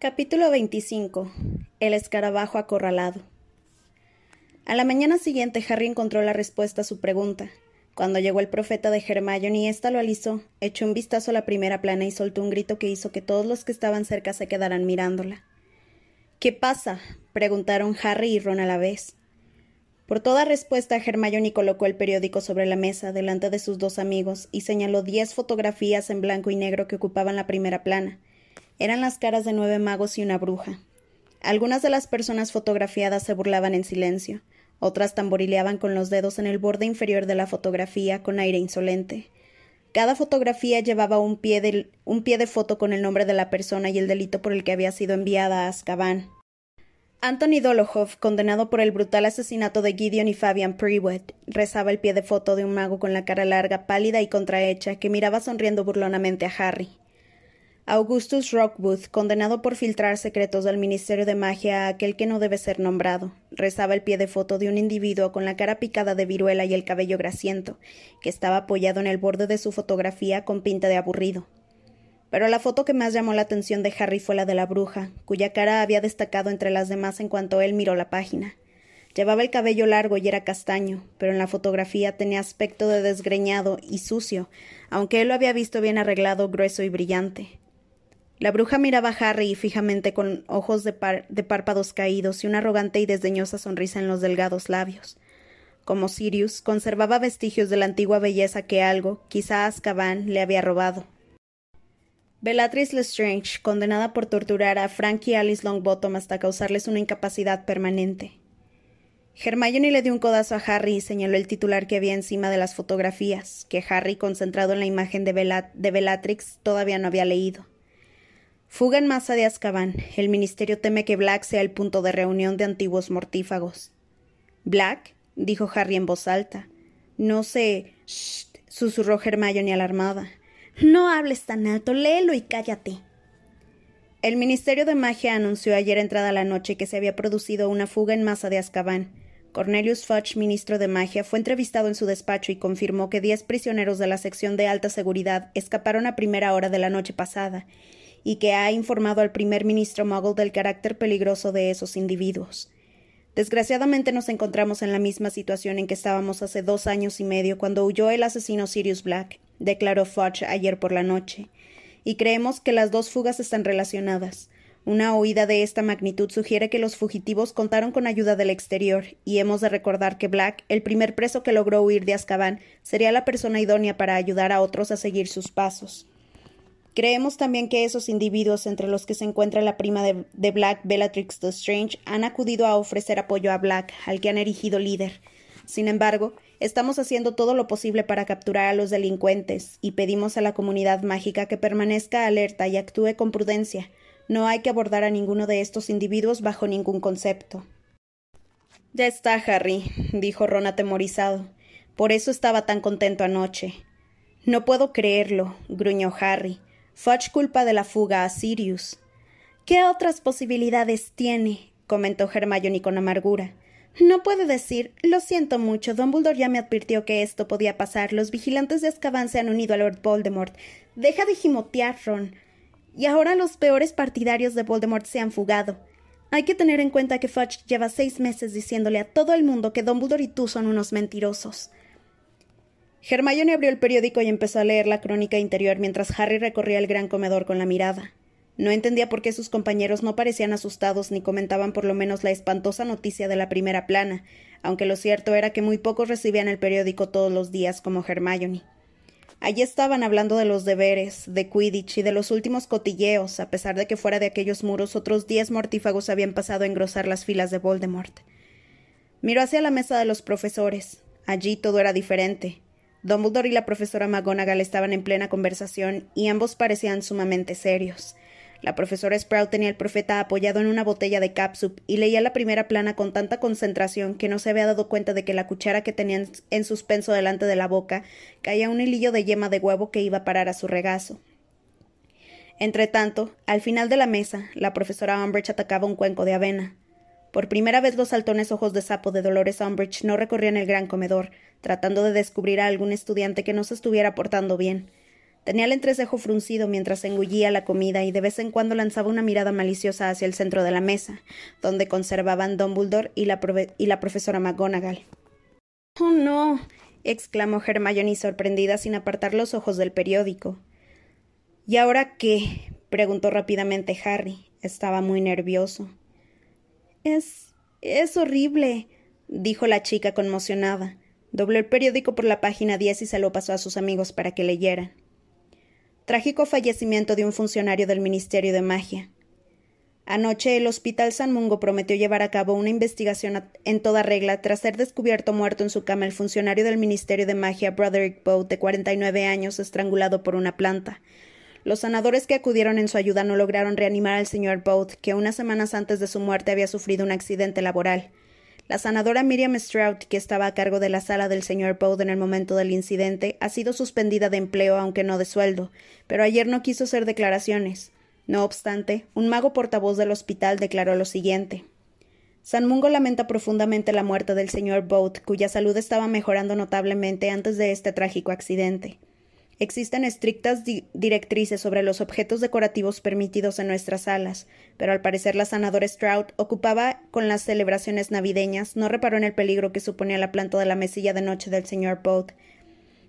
Capítulo 25. El escarabajo acorralado. A la mañana siguiente, Harry encontró la respuesta a su pregunta. Cuando llegó el profeta de Hermione y ésta lo alisó, echó un vistazo a la primera plana y soltó un grito que hizo que todos los que estaban cerca se quedaran mirándola. ¿Qué pasa? preguntaron Harry y Ron a la vez. Por toda respuesta, Hermione colocó el periódico sobre la mesa delante de sus dos amigos y señaló diez fotografías en blanco y negro que ocupaban la primera plana. Eran las caras de nueve magos y una bruja. Algunas de las personas fotografiadas se burlaban en silencio, otras tamborileaban con los dedos en el borde inferior de la fotografía con aire insolente. Cada fotografía llevaba un pie, de, un pie de foto con el nombre de la persona y el delito por el que había sido enviada a Azkaban. Anthony Dolohov, condenado por el brutal asesinato de Gideon y Fabian Prewitt, rezaba el pie de foto de un mago con la cara larga, pálida y contrahecha, que miraba sonriendo burlonamente a Harry. Augustus Rockwood, condenado por filtrar secretos del Ministerio de Magia a aquel que no debe ser nombrado, rezaba el pie de foto de un individuo con la cara picada de viruela y el cabello grasiento, que estaba apoyado en el borde de su fotografía con pinta de aburrido. Pero la foto que más llamó la atención de Harry fue la de la bruja, cuya cara había destacado entre las demás en cuanto él miró la página. Llevaba el cabello largo y era castaño, pero en la fotografía tenía aspecto de desgreñado y sucio, aunque él lo había visto bien arreglado, grueso y brillante. La bruja miraba a Harry fijamente con ojos de, párpados caídos y una arrogante y desdeñosa sonrisa en los delgados labios. Como Sirius, conservaba vestigios de la antigua belleza que algo, quizá Azkaban, le había robado. Bellatrix Lestrange, condenada por torturar a Frank y Alice Longbottom hasta causarles una incapacidad permanente. Hermione le dio un codazo a Harry y señaló el titular que había encima de las fotografías, que Harry, concentrado en la imagen de Bellatrix, todavía no había leído. Fuga en masa de Azkaban. El ministerio teme que Black sea el punto de reunión de antiguos mortífagos. ¿Black? dijo Harry en voz alta. No sé. Shh, susurró Hermione alarmada. No hables tan alto, léelo y cállate. El Ministerio de Magia anunció ayer entrada la noche que se había producido una fuga en masa de Azkaban. Cornelius Fudge, ministro de Magia, fue entrevistado en su despacho y confirmó que diez prisioneros de la sección de alta seguridad escaparon a primera hora de la noche pasada y que ha informado al primer ministro Muggle del carácter peligroso de esos individuos. Desgraciadamente nos encontramos en la misma situación en que estábamos hace dos años y medio cuando huyó el asesino Sirius Black, declaró Fudge ayer por la noche, y creemos que las dos fugas están relacionadas. Una huida de esta magnitud sugiere que los fugitivos contaron con ayuda del exterior, y hemos de recordar que Black, el primer preso que logró huir de Azkaban, sería la persona idónea para ayudar a otros a seguir sus pasos. Creemos también que esos individuos, entre los que se encuentra la prima de, Black, Bellatrix Strange, han acudido a ofrecer apoyo a Black, al que han erigido líder. Sin embargo, estamos haciendo todo lo posible para capturar a los delincuentes y pedimos a la comunidad mágica que permanezca alerta y actúe con prudencia. No hay que abordar a ninguno de estos individuos bajo ningún concepto. Ya está, Harry, dijo Ron atemorizado. Por eso estaba tan contento anoche. No puedo creerlo, gruñó Harry. Fudge culpa de la fuga a Sirius. ¿Qué otras posibilidades tiene? comentó Hermione con amargura. No puede decir lo siento mucho. Dumbledore ya me advirtió que esto podía pasar. Los vigilantes de Azkaban se han unido a Lord Voldemort. Deja de gimotear, Ron. Y ahora los peores partidarios de Voldemort se han fugado. Hay que tener en cuenta que Fudge lleva seis meses diciéndole a todo el mundo que Dumbledore y tú son unos mentirosos. Hermione abrió el periódico y empezó a leer la crónica interior mientras Harry recorría el gran comedor con la mirada. No entendía por qué sus compañeros no parecían asustados ni comentaban por lo menos la espantosa noticia de la primera plana, aunque lo cierto era que muy pocos recibían el periódico todos los días como Hermione. Allí estaban hablando de los deberes, de Quidditch y de los últimos cotilleos, a pesar de que fuera de aquellos muros otros diez mortífagos habían pasado a engrosar las filas de Voldemort. Miró hacia la mesa de los profesores. Allí todo era diferente. Dumbledore y la profesora McGonagall estaban en plena conversación y ambos parecían sumamente serios. La profesora Sprout tenía al profeta apoyado en una botella de capsup y leía la primera plana con tanta concentración que no se había dado cuenta de que la cuchara que tenía en suspenso delante de la boca caía un hilillo de yema de huevo que iba a parar a su regazo. Entretanto, al final de la mesa, la profesora Umbridge atacaba un cuenco de avena. Por primera vez los saltones ojos de sapo de Dolores Umbridge no recorrían el gran comedor, tratando de descubrir a algún estudiante que no se estuviera portando bien. Tenía el entrecejo fruncido mientras engullía la comida y de vez en cuando lanzaba una mirada maliciosa hacia el centro de la mesa, donde conservaban Dumbledore y la, y la profesora McGonagall. Oh, no. exclamó Hermione sorprendida sin apartar los ojos del periódico. ¿Y ahora qué? preguntó rápidamente Harry. Estaba muy nervioso. Es. es horrible, dijo la chica conmocionada. Dobló el periódico por la página 10 y se lo pasó a sus amigos para que leyeran. Trágico fallecimiento de un funcionario del Ministerio de Magia. Anoche el Hospital San Mungo prometió llevar a cabo una investigación en toda regla tras ser descubierto muerto en su cama el funcionario del Ministerio de Magia Broderick Boat, de 49 años, estrangulado por una planta. Los sanadores que acudieron en su ayuda no lograron reanimar al señor Boat, que unas semanas antes de su muerte había sufrido un accidente laboral. La sanadora Miriam Stroud, que estaba a cargo de la sala del señor Bode en el momento del incidente, ha sido suspendida de empleo, aunque no de sueldo, pero ayer no quiso hacer declaraciones. No obstante, un mago portavoz del hospital declaró lo siguiente. San Mungo lamenta profundamente la muerte del señor Boat, cuya salud estaba mejorando notablemente antes de este trágico accidente. Existen estrictas directrices sobre los objetos decorativos permitidos en nuestras salas, pero al parecer la sanadora Stroud ocupaba con las celebraciones navideñas, no reparó en el peligro que suponía la planta de la mesilla de noche del señor Boat.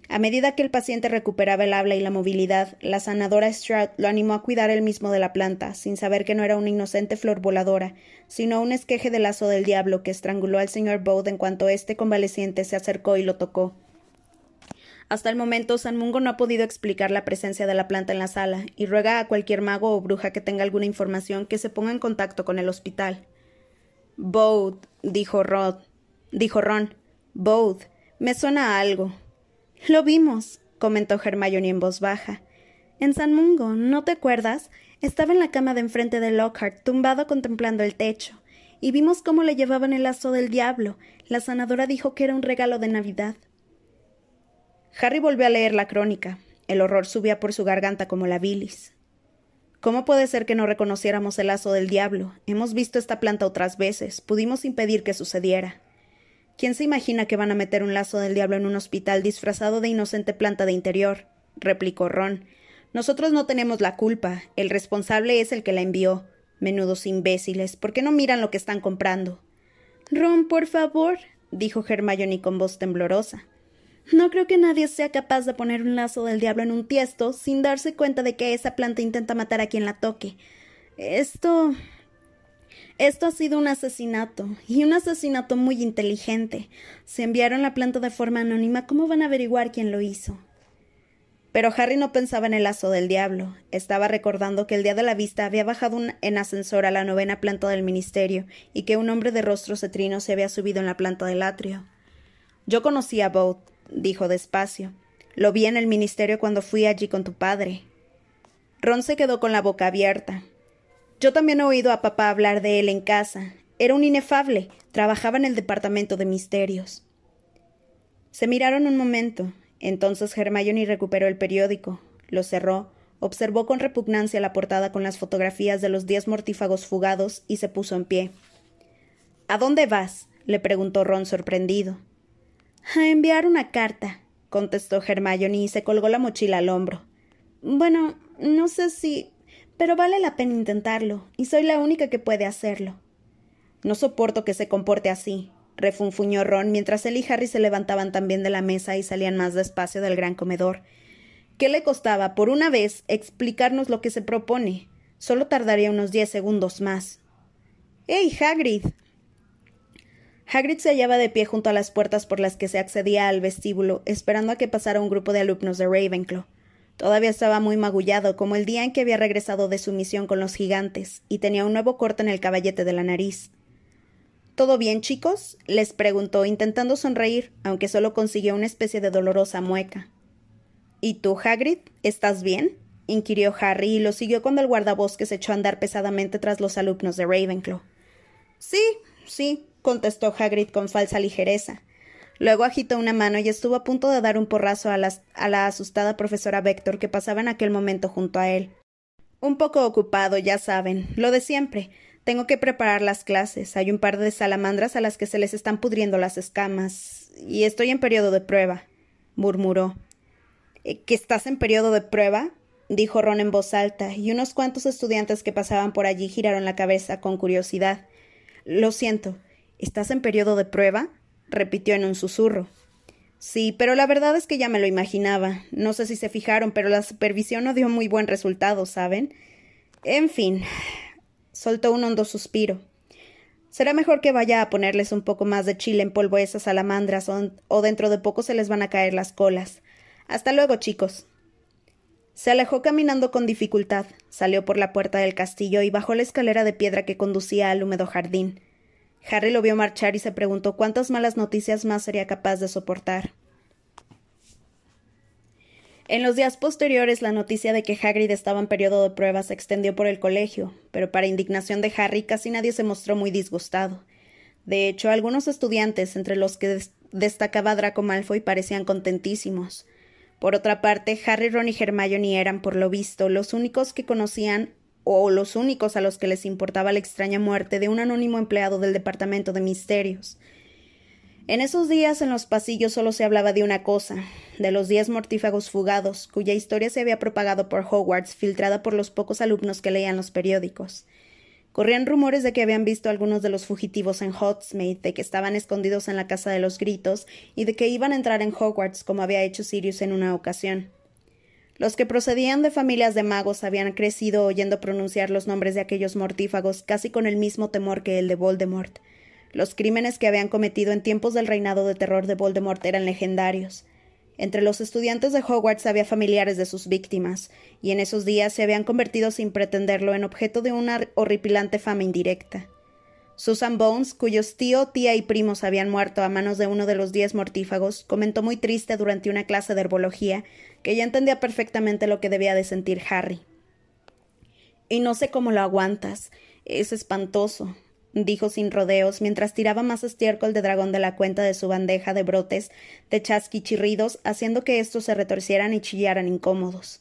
A medida que el paciente recuperaba el habla y la movilidad, la sanadora Stroud lo animó a cuidar él mismo de la planta, sin saber que no era una inocente flor voladora, sino un esqueje de lazo del diablo que estranguló al señor Bode en cuanto este convaleciente se acercó y lo tocó. Hasta el momento, San Mungo no ha podido explicar la presencia de la planta en la sala y ruega a cualquier mago o bruja que tenga alguna información que se ponga en contacto con el hospital. Bode, dijo Rod. Dijo Ron. Bode. Me suena a algo. Lo vimos, comentó Hermione en voz baja. En San Mungo, ¿no te acuerdas? Estaba en la cama de enfrente de Lockhart, tumbado contemplando el techo, y vimos cómo le llevaban el lazo del diablo. La sanadora dijo que era un regalo de Navidad. Harry volvió a leer la crónica. El horror subía por su garganta como la bilis. ¿Cómo puede ser que no reconociéramos el lazo del diablo? Hemos visto esta planta otras veces. Pudimos impedir que sucediera. ¿Quién se imagina que van a meter un lazo del diablo en un hospital disfrazado de inocente planta de interior? replicó Ron. Nosotros no tenemos la culpa. El responsable es el que la envió. Menudos imbéciles. ¿Por qué no miran lo que están comprando? Ron, por favor, dijo Hermione con voz temblorosa. No creo que nadie sea capaz de poner un lazo del diablo en un tiesto sin darse cuenta de que esa planta intenta matar a quien la toque. Esto. Esto ha sido un asesinato, y un asesinato muy inteligente. Si enviaron la planta de forma anónima, ¿cómo van a averiguar quién lo hizo? Pero Harry no pensaba en el lazo del diablo. Estaba recordando que el día de la vista había bajado en ascensor a la novena planta del ministerio y que un hombre de rostro cetrino se había subido en la planta del atrio. Yo conocí a Boat, dijo despacio. Lo vi en el ministerio cuando fui allí con tu padre. Ron se quedó con la boca abierta. Yo también he oído a papá hablar de él en casa. Era un inefable. Trabajaba en el departamento de misterios. Se miraron un momento. Entonces Hermione recuperó el periódico, lo cerró, observó con repugnancia la portada con las fotografías de los diez mortífagos fugados y se puso en pie. ¿A dónde vas? le preguntó Ron sorprendido. A enviar una carta, contestó Hermione y se colgó la mochila al hombro. Bueno, no sé si. pero vale la pena intentarlo, y soy la única que puede hacerlo. No soporto que se comporte así, refunfuñó Ron mientras él y Harry se levantaban también de la mesa y salían más despacio del gran comedor. ¿Qué le costaba, por una vez, explicarnos lo que se propone? Solo tardaría unos diez segundos más. ¡Ey, Hagrid! Hagrid se hallaba de pie junto a las puertas por las que se accedía al vestíbulo, esperando a que pasara un grupo de alumnos de Ravenclaw. Todavía estaba muy magullado, como el día en que había regresado de su misión con los gigantes, y tenía un nuevo corte en el caballete de la nariz. ¿Todo bien, chicos? les preguntó, intentando sonreír, aunque solo consiguió una especie de dolorosa mueca. ¿Y tú, Hagrid? ¿Estás bien? inquirió Harry y lo siguió cuando el guardabosques echó a andar pesadamente tras los alumnos de Ravenclaw. Sí, sí, contestó Hagrid con falsa ligereza. Luego agitó una mano y estuvo a punto de dar un porrazo a, a la asustada profesora Vector que pasaba en aquel momento junto a él. Un poco ocupado, ya saben, lo de siempre. Tengo que preparar las clases. Hay un par de salamandras a las que se les están pudriendo las escamas. Y estoy en periodo de prueba, murmuró. Eh, ¿Que estás en periodo de prueba? dijo Ron en voz alta, y unos cuantos estudiantes que pasaban por allí giraron la cabeza con curiosidad. Lo siento. ¿Estás en periodo de prueba? repitió en un susurro. Sí, pero la verdad es que ya me lo imaginaba. No sé si se fijaron, pero la supervisión no dio muy buen resultado, ¿saben? En fin. soltó un hondo suspiro. Será mejor que vaya a ponerles un poco más de chile en polvo a esas salamandras, o dentro de poco se les van a caer las colas. Hasta luego, chicos. Se alejó caminando con dificultad, salió por la puerta del castillo y bajó la escalera de piedra que conducía al húmedo jardín. Harry lo vio marchar y se preguntó cuántas malas noticias más sería capaz de soportar. En los días posteriores, la noticia de que Hagrid estaba en periodo de pruebas se extendió por el colegio, pero para indignación de Harry casi nadie se mostró muy disgustado. De hecho, algunos estudiantes, entre los que destacaba Draco Malfoy, parecían contentísimos. Por otra parte, Harry, Ron y Hermione eran, por lo visto, los únicos que conocían o los únicos a los que les importaba la extraña muerte de un anónimo empleado del Departamento de Misterios. En esos días en los pasillos solo se hablaba de una cosa, de los diez mortífagos fugados, cuya historia se había propagado por Hogwarts, filtrada por los pocos alumnos que leían los periódicos. Corrían rumores de que habían visto algunos de los fugitivos en Hogsmeade, de que estaban escondidos en la Casa de los Gritos y de que iban a entrar en Hogwarts como había hecho Sirius en una ocasión. Los que procedían de familias de magos habían crecido oyendo pronunciar los nombres de aquellos mortífagos casi con el mismo temor que el de Voldemort, los crímenes que habían cometido en tiempos del reinado de terror de Voldemort eran legendarios. Entre los estudiantes de Hogwarts había familiares de sus víctimas, y en esos días se habían convertido sin pretenderlo en objeto de una horripilante fama indirecta. Susan Bones, cuyos tío, tía y primos habían muerto a manos de uno de los diez mortífagos, comentó muy triste durante una clase de herbología que ya entendía perfectamente lo que debía de sentir Harry. Y no sé cómo lo aguantas. Es espantoso dijo sin rodeos mientras tiraba más estiércol de dragón de la cuenta de su bandeja de brotes de chasquichirridos, haciendo que estos se retorcieran y chillaran incómodos.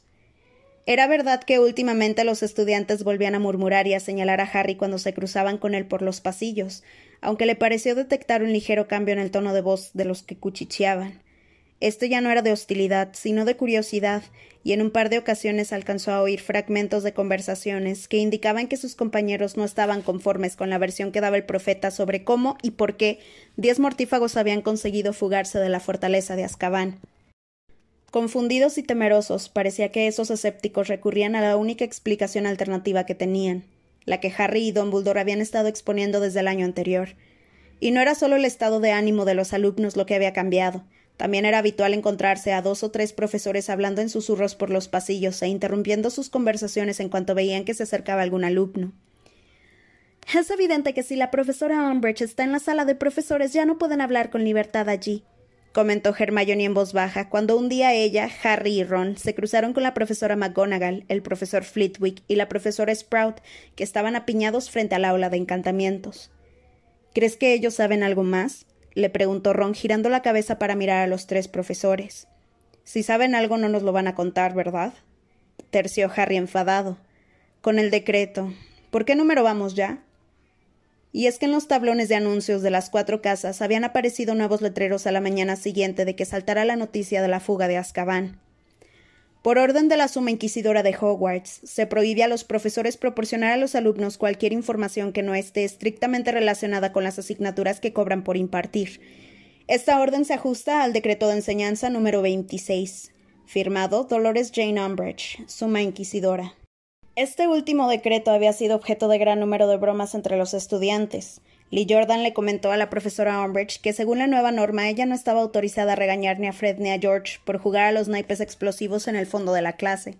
Era verdad que últimamente los estudiantes volvían a murmurar y a señalar a Harry cuando se cruzaban con él por los pasillos, aunque le pareció detectar un ligero cambio en el tono de voz de los que cuchicheaban. Esto ya no era de hostilidad, sino de curiosidad, y en un par de ocasiones alcanzó a oír fragmentos de conversaciones que indicaban que sus compañeros no estaban conformes con la versión que daba el profeta sobre cómo y por qué diez mortífagos habían conseguido fugarse de la fortaleza de Azkaban. Confundidos y temerosos, parecía que esos escépticos recurrían a la única explicación alternativa que tenían, la que Harry y Dumbledore habían estado exponiendo desde el año anterior. Y no era solo el estado de ánimo de los alumnos lo que había cambiado, también era habitual encontrarse a dos o tres profesores hablando en susurros por los pasillos e interrumpiendo sus conversaciones en cuanto veían que se acercaba algún alumno. Es evidente que si la profesora Umbridge está en la sala de profesores ya no pueden hablar con libertad allí, comentó Hermione en voz baja cuando un día ella, Harry y Ron se cruzaron con la profesora McGonagall, el profesor Flitwick y la profesora Sprout, que estaban apiñados frente al aula de encantamientos. ¿Crees que ellos saben algo más? le preguntó Ron girando la cabeza para mirar a los tres profesores. Si saben algo no nos lo van a contar, ¿verdad? terció Harry enfadado. Con el decreto. ¿Por qué número vamos ya? Y es que en los tablones de anuncios de las cuatro casas habían aparecido nuevos letreros a la mañana siguiente de que saltara la noticia de la fuga de Azkaban. Por orden de la Suma Inquisidora de Hogwarts, se prohíbe a los profesores proporcionar a los alumnos cualquier información que no esté estrictamente relacionada con las asignaturas que cobran por impartir. Esta orden se ajusta al decreto de enseñanza número 26, firmado Dolores Jane Umbridge, Suma Inquisidora. Este último decreto había sido objeto de gran número de bromas entre los estudiantes. Lee Jordan le comentó a la profesora Umbridge que según la nueva norma ella no estaba autorizada a regañar ni a Fred ni a George por jugar a los naipes explosivos en el fondo de la clase.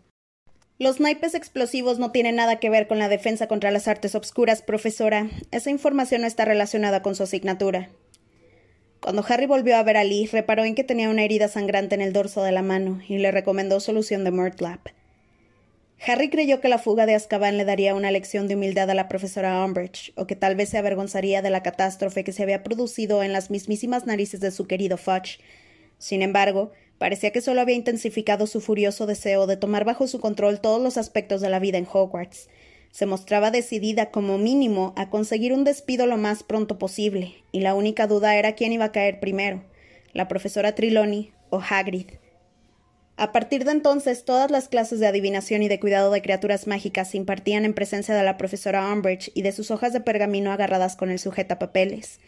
Los naipes explosivos no tienen nada que ver con la defensa contra las artes obscuras, profesora. Esa información no está relacionada con su asignatura. Cuando Harry volvió a ver a Lee, reparó en que tenía una herida sangrante en el dorso de la mano y le recomendó solución de Murtlap. Harry creyó que la fuga de Azkaban le daría una lección de humildad a la profesora Umbridge, o que tal vez se avergonzaría de la catástrofe que se había producido en las mismísimas narices de su querido Fudge. Sin embargo, parecía que solo había intensificado su furioso deseo de tomar bajo su control todos los aspectos de la vida en Hogwarts. Se mostraba decidida, como mínimo, a conseguir un despido lo más pronto posible, y la única duda era quién iba a caer primero, la profesora Trelawney o Hagrid. A partir de entonces, todas las clases de adivinación y de cuidado de criaturas mágicas se impartían en presencia de la profesora Umbridge y de sus hojas de pergamino agarradas con el sujetapapeles.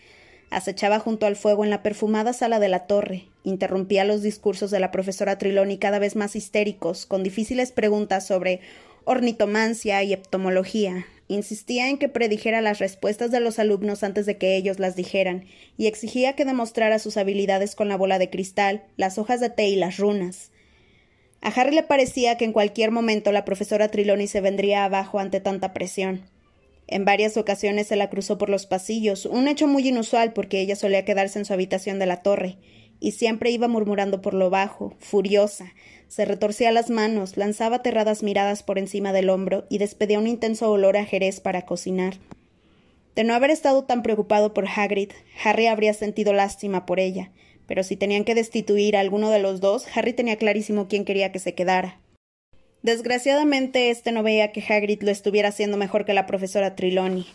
Acechaba junto al fuego en la perfumada sala de la torre, interrumpía los discursos de la profesora Triloni cada vez más histéricos, con difíciles preguntas sobre ornitomancia y heptomología, insistía en que predijera las respuestas de los alumnos antes de que ellos las dijeran, y exigía que demostrara sus habilidades con la bola de cristal, las hojas de té y las runas. A Harry le parecía que en cualquier momento la profesora Triloni se vendría abajo ante tanta presión. En varias ocasiones se la cruzó por los pasillos, un hecho muy inusual porque ella solía quedarse en su habitación de la torre, y siempre iba murmurando por lo bajo, furiosa, se retorcía las manos, lanzaba aterradas miradas por encima del hombro y despedía un intenso olor a jerez para cocinar. De no haber estado tan preocupado por Hagrid, Harry habría sentido lástima por ella, pero si tenían que destituir a alguno de los dos, Harry tenía clarísimo quién quería que se quedara. Desgraciadamente, este no veía que Hagrid lo estuviera haciendo mejor que la profesora Trelawney.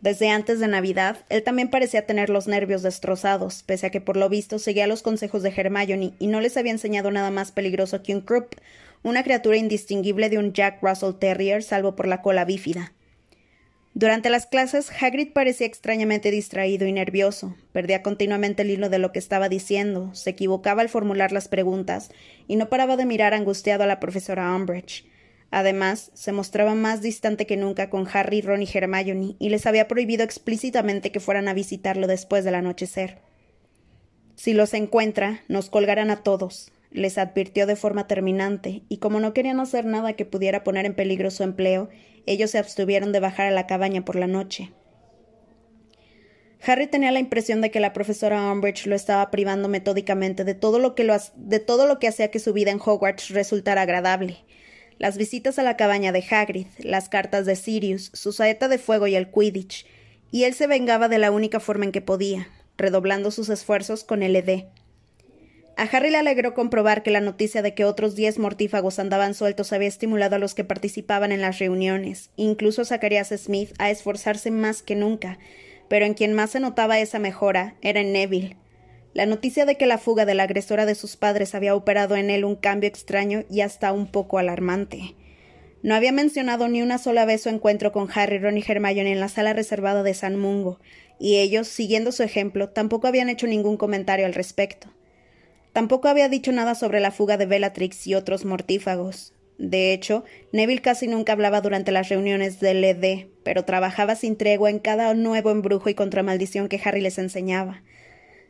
Desde antes de Navidad, él también parecía tener los nervios destrozados, pese a que por lo visto seguía los consejos de Hermione y no les había enseñado nada más peligroso que un Krupp, una criatura indistinguible de un Jack Russell Terrier salvo por la cola bífida. Durante las clases, Hagrid parecía extrañamente distraído y nervioso, perdía continuamente el hilo de lo que estaba diciendo, se equivocaba al formular las preguntas, y no paraba de mirar angustiado a la profesora Umbridge. Además, se mostraba más distante que nunca con Harry, Ron y Hermione, y les había prohibido explícitamente que fueran a visitarlo después del anochecer. Si los encuentra, nos colgarán a todos, les advirtió de forma terminante, y como no querían hacer nada que pudiera poner en peligro su empleo, ellos se abstuvieron de bajar a la cabaña por la noche. Harry tenía la impresión de que la profesora Umbridge lo estaba privando metódicamente de todo lo que, lo, de todo lo que hacía que su vida en Hogwarts resultara agradable. Las visitas a la cabaña de Hagrid, las cartas de Sirius, su saeta de fuego y el Quidditch, y él se vengaba de la única forma en que podía, redoblando sus esfuerzos con el ED. A Harry le alegró comprobar que la noticia de que otros diez mortífagos andaban sueltos había estimulado a los que participaban en las reuniones, incluso a Zacharias Smith a esforzarse más que nunca, pero en quien más se notaba esa mejora era en Neville. La noticia de que la fuga de la agresora de sus padres había operado en él un cambio extraño y hasta un poco alarmante. No había mencionado ni una sola vez su encuentro con Harry, Ron y Hermione en la sala reservada de San Mungo, y ellos, siguiendo su ejemplo, tampoco habían hecho ningún comentario al respecto. Tampoco había dicho nada sobre la fuga de Bellatrix y otros mortífagos. De hecho, Neville casi nunca hablaba durante las reuniones del ED, pero trabajaba sin tregua en cada nuevo embrujo y contramaldición que Harry les enseñaba.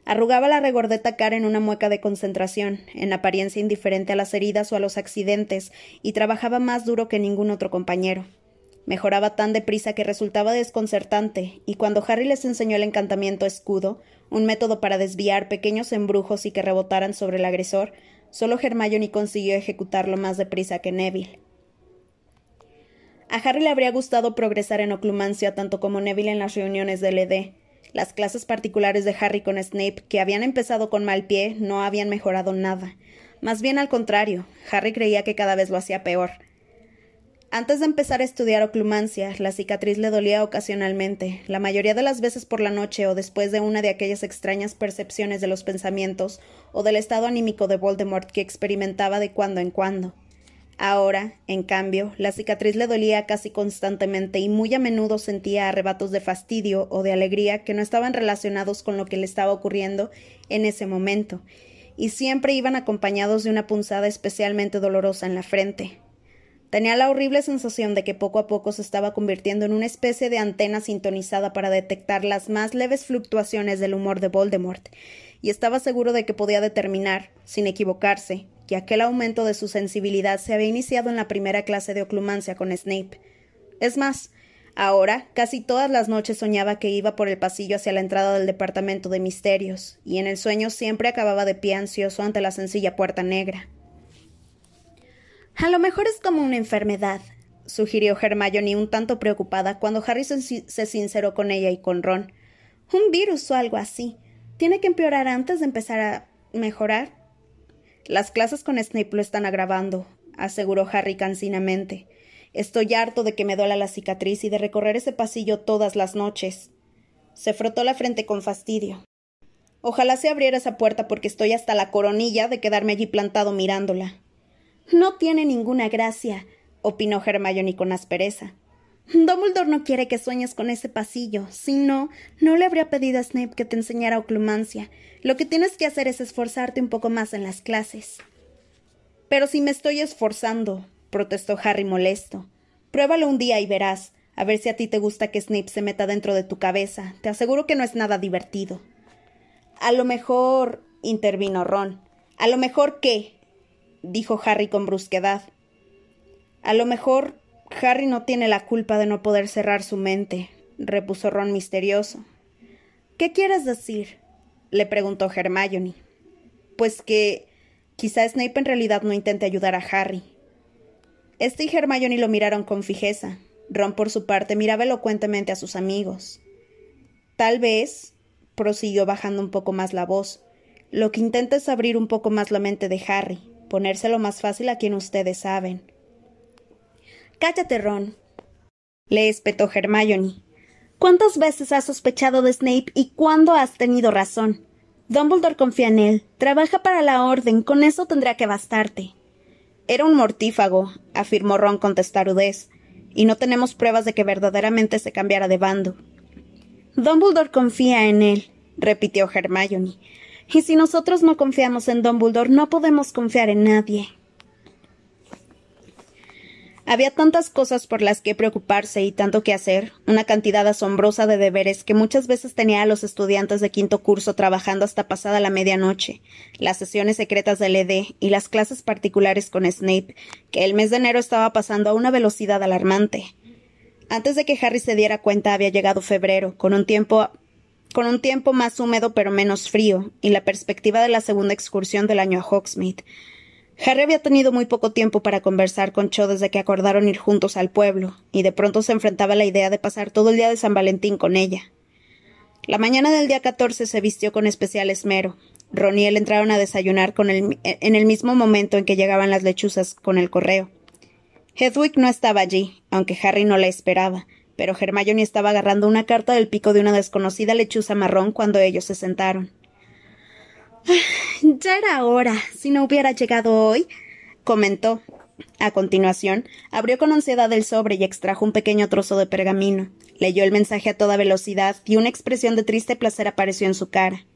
Arrugaba la regordeta cara en una mueca de concentración, en apariencia indiferente a las heridas o a los accidentes, y trabajaba más duro que ningún otro compañero. Mejoraba tan deprisa que resultaba desconcertante, y cuando Harry les enseñó el encantamiento escudo, un método para desviar pequeños embrujos y que rebotaran sobre el agresor, solo Hermione consiguió ejecutarlo más deprisa que Neville. A Harry le habría gustado progresar en oclumancia tanto como Neville en las reuniones del ED. Las clases particulares de Harry con Snape, que habían empezado con mal pie, no habían mejorado nada. Más bien al contrario, Harry creía que cada vez lo hacía peor. Antes de empezar a estudiar oclumancia, la cicatriz le dolía ocasionalmente, la mayoría de las veces por la noche o después de una de aquellas extrañas percepciones de los pensamientos o del estado anímico de Voldemort que experimentaba de cuando en cuando. Ahora, en cambio, la cicatriz le dolía casi constantemente y muy a menudo sentía arrebatos de fastidio o de alegría que no estaban relacionados con lo que le estaba ocurriendo en ese momento, y siempre iban acompañados de una punzada especialmente dolorosa en la frente. Tenía la horrible sensación de que poco a poco se estaba convirtiendo en una especie de antena sintonizada para detectar las más leves fluctuaciones del humor de Voldemort, y estaba seguro de que podía determinar, sin equivocarse, que aquel aumento de su sensibilidad se había iniciado en la primera clase de oclumancia con Snape. Es más, ahora casi todas las noches soñaba que iba por el pasillo hacia la entrada del departamento de misterios, y en el sueño siempre acababa de pie ansioso ante la sencilla puerta negra. A lo mejor es como una enfermedad, sugirió Hermione un tanto preocupada cuando Harry se, sinceró con ella y con Ron. Un virus o algo así. Tiene que empeorar antes de empezar a mejorar. Las clases con Snape lo están agravando, aseguró Harry cansinamente. Estoy harto de que me duela la cicatriz y de recorrer ese pasillo todas las noches. Se frotó la frente con fastidio. Ojalá se abriera esa puerta porque estoy hasta la coronilla de quedarme allí plantado mirándola. No tiene ninguna gracia, opinó Hermione con aspereza. Dumbledore no quiere que sueñes con ese pasillo. Si no, no le habría pedido a Snape que te enseñara oclumancia. Lo que tienes que hacer es esforzarte un poco más en las clases. Pero si me estoy esforzando, protestó Harry molesto. Pruébalo un día y verás. A ver si a ti te gusta que Snape se meta dentro de tu cabeza. Te aseguro que no es nada divertido. A lo mejor. intervino Ron. A lo mejor qué. Dijo Harry con brusquedad. A lo mejor Harry no tiene la culpa de no poder cerrar su mente, repuso Ron misterioso. ¿Qué quieres decir? le preguntó Hermione. Pues que quizá Snape en realidad no intente ayudar a Harry. Este y Hermione lo miraron con fijeza. Ron, por su parte, miraba elocuentemente a sus amigos. Tal vez, prosiguió bajando un poco más la voz, lo que intenta es abrir un poco más la mente de Harry, ponérselo más fácil a quien ustedes saben. Cállate, Ron. Le espetó Hermione. ¿Cuántas veces has sospechado de Snape y cuándo has tenido razón? Dumbledore confía en él, trabaja para la Orden, con eso tendrá que bastarte. Era un mortífago, afirmó Ron con testarudez, y no tenemos pruebas de que verdaderamente se cambiara de bando. Dumbledore confía en él, repitió Hermione. Y si nosotros no confiamos en Dumbledore, no podemos confiar en nadie. Había tantas cosas por las que preocuparse y tanto que hacer, una cantidad asombrosa de deberes que muchas veces tenía a los estudiantes de quinto curso trabajando hasta pasada la medianoche, las sesiones secretas del ED y las clases particulares con Snape, que el mes de enero estaba pasando a una velocidad alarmante. Antes de que Harry se diera cuenta había llegado febrero, con un tiempo con un tiempo más húmedo pero menos frío, y la perspectiva de la segunda excursión del año a Hogsmeade, Harry había tenido muy poco tiempo para conversar con Cho desde que acordaron ir juntos al pueblo, y de pronto se enfrentaba a la idea de pasar todo el día de San Valentín con ella. La mañana del día 14 se vistió con especial esmero. Ron y él entraron a desayunar con el, en el mismo momento en que llegaban las lechuzas con el correo. Hedwig no estaba allí, aunque Harry no la esperaba, pero Hermione estaba agarrando una carta del pico de una desconocida lechuza marrón cuando ellos se sentaron. Ya era hora. Si no hubiera llegado hoy, comentó. A continuación, abrió con ansiedad el sobre y extrajo un pequeño trozo de pergamino. Leyó el mensaje a toda velocidad y una expresión de triste placer apareció en su cara.